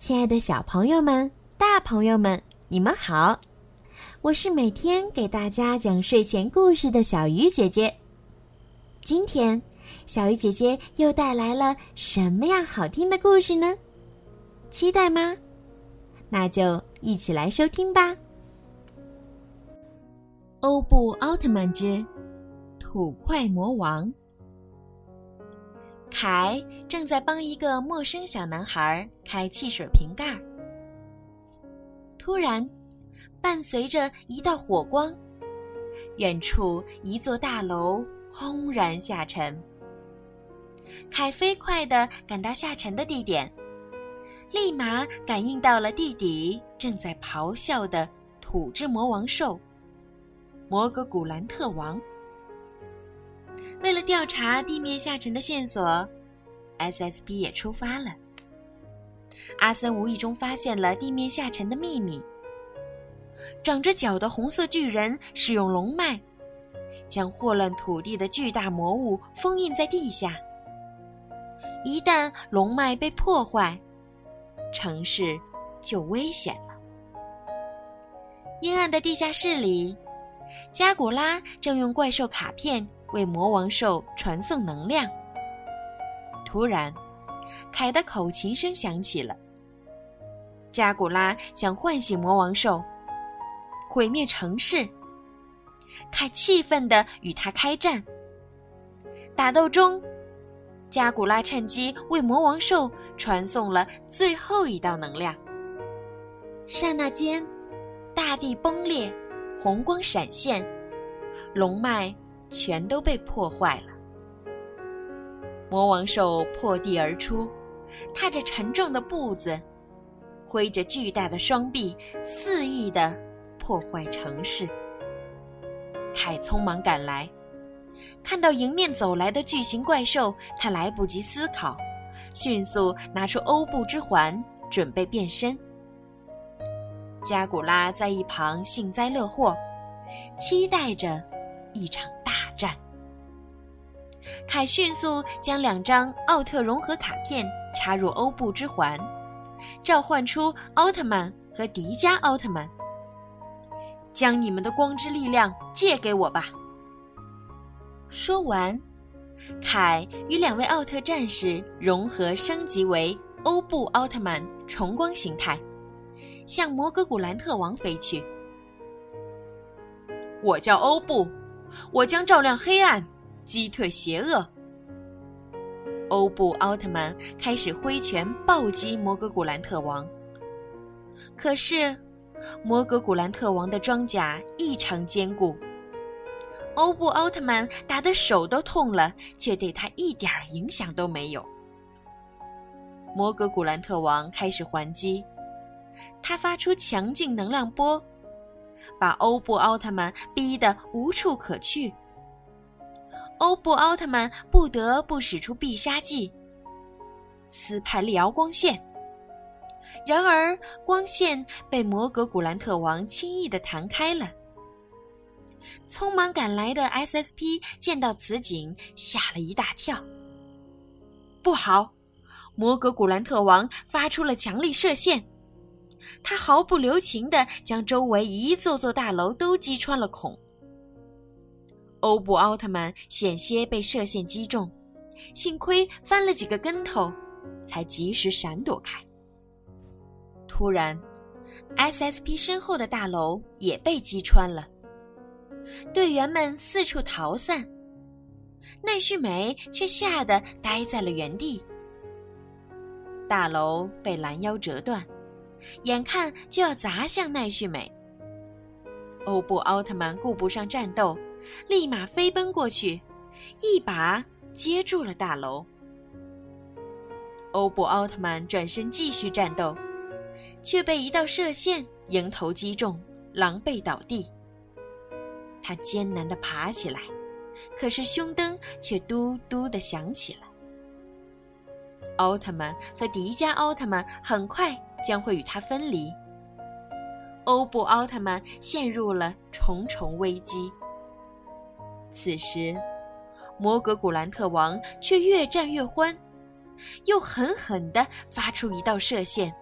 亲爱的小朋友们、大朋友们，你们好！我是每天给大家讲睡前故事的小鱼姐姐。今天，小鱼姐姐又带来了什么样好听的故事呢？期待吗？那就一起来收听吧。《欧布奥特曼之土块魔王》。凯正在帮一个陌生小男孩开汽水瓶盖。突然，伴随着一道火光，远处一座大楼轰然下沉。凯飞快地赶到下沉的地点，立马感应到了地底正在咆哮的土质魔王兽——摩格古兰特王。为了调查地面下沉的线索，SSP 也出发了。阿森无意中发现了地面下沉的秘密：长着脚的红色巨人使用龙脉，将霍乱土地的巨大魔物封印在地下。一旦龙脉被破坏，城市就危险了。阴暗的地下室里，加古拉正用怪兽卡片。为魔王兽传送能量。突然，凯的口琴声响起了。加古拉想唤醒魔王兽，毁灭城市。凯气愤地与他开战。打斗中，加古拉趁机为魔王兽传送了最后一道能量。刹那间，大地崩裂，红光闪现，龙脉。全都被破坏了。魔王兽破地而出，踏着沉重的步子，挥着巨大的双臂，肆意的破坏城市。凯匆忙赶来，看到迎面走来的巨型怪兽，他来不及思考，迅速拿出欧布之环，准备变身。加古拉在一旁幸灾乐祸，期待着一场。大，凯迅速将两张奥特融合卡片插入欧布之环，召唤出奥特曼和迪迦奥特曼。将你们的光之力量借给我吧。说完，凯与两位奥特战士融合升级为欧布奥特曼重光形态，向摩格古兰特王飞去。我叫欧布。我将照亮黑暗，击退邪恶。欧布奥特曼开始挥拳暴击摩格古兰特王。可是，摩格古兰特王的装甲异常坚固，欧布奥特曼打得手都痛了，却对他一点影响都没有。摩格古兰特王开始还击，他发出强劲能量波。把欧布奥特曼逼得无处可去，欧布奥特曼不得不使出必杀技——斯派利奥光线。然而，光线被摩格古兰特王轻易的弹开了。匆忙赶来的 SSP 见到此景，吓了一大跳。不好，摩格古兰特王发出了强力射线。他毫不留情地将周围一座座大楼都击穿了孔。欧布奥特曼险些被射线击中，幸亏翻了几个跟头，才及时闪躲开。突然，SSP 身后的大楼也被击穿了，队员们四处逃散，奈绪美却吓得呆在了原地。大楼被拦腰折断。眼看就要砸向奈绪美，欧布奥特曼顾不上战斗，立马飞奔过去，一把接住了大楼。欧布奥特曼转身继续战斗，却被一道射线迎头击中，狼狈倒地。他艰难地爬起来，可是胸灯却嘟嘟地响起了。奥特曼和迪迦奥特曼很快。将会与他分离。欧布奥特曼陷入了重重危机。此时，摩格古兰特王却越战越欢，又狠狠地发出一道射线，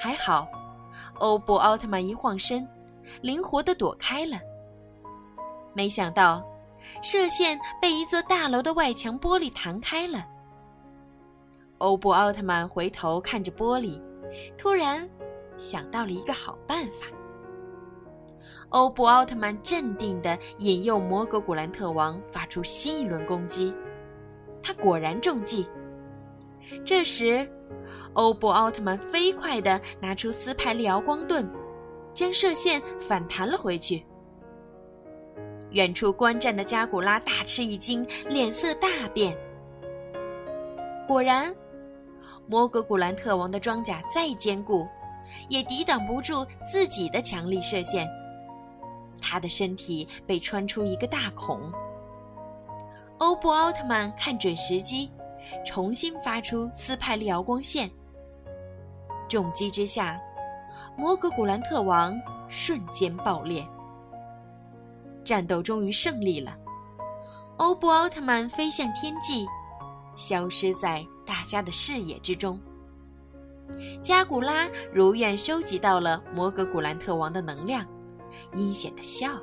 还好，欧布奥特曼一晃身，灵活地躲开了。没想到，射线被一座大楼的外墙玻璃弹开了。欧布奥特曼回头看着玻璃，突然想到了一个好办法。欧布奥特曼镇定地引诱摩格古兰特王发出新一轮攻击，他果然中计。这时，欧布奥特曼飞快地拿出斯派利奥光盾，将射线反弹了回去。远处观战的加古拉大吃一惊，脸色大变。果然，摩格古兰特王的装甲再坚固，也抵挡不住自己的强力射线。他的身体被穿出一个大孔。欧布奥特曼看准时机，重新发出斯派利奥光线。重击之下，摩格古兰特王瞬间爆裂。战斗终于胜利了，欧布奥特曼飞向天际，消失在大家的视野之中。加古拉如愿收集到了摩格古兰特王的能量，阴险的笑。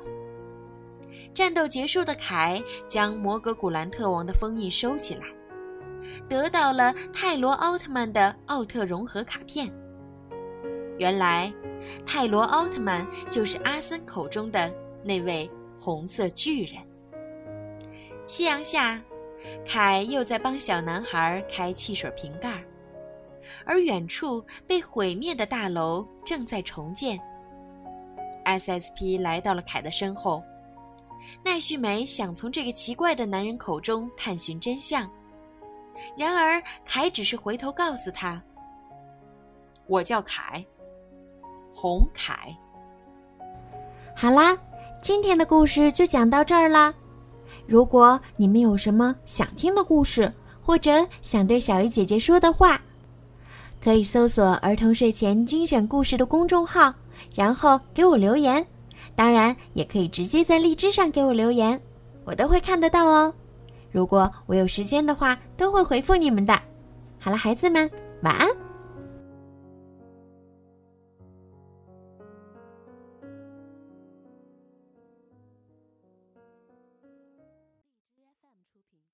战斗结束的凯将摩格古兰特王的封印收起来，得到了泰罗奥特曼的奥特融合卡片。原来，泰罗奥特曼就是阿森口中的那位。红色巨人。夕阳下，凯又在帮小男孩开汽水瓶盖，而远处被毁灭的大楼正在重建。SSP 来到了凯的身后，奈绪美想从这个奇怪的男人口中探寻真相，然而凯只是回头告诉他：“我叫凯，红凯。”好啦。今天的故事就讲到这儿啦。如果你们有什么想听的故事，或者想对小鱼姐姐说的话，可以搜索“儿童睡前精选故事”的公众号，然后给我留言。当然，也可以直接在荔枝上给我留言，我都会看得到哦。如果我有时间的话，都会回复你们的。好了，孩子们，晚安。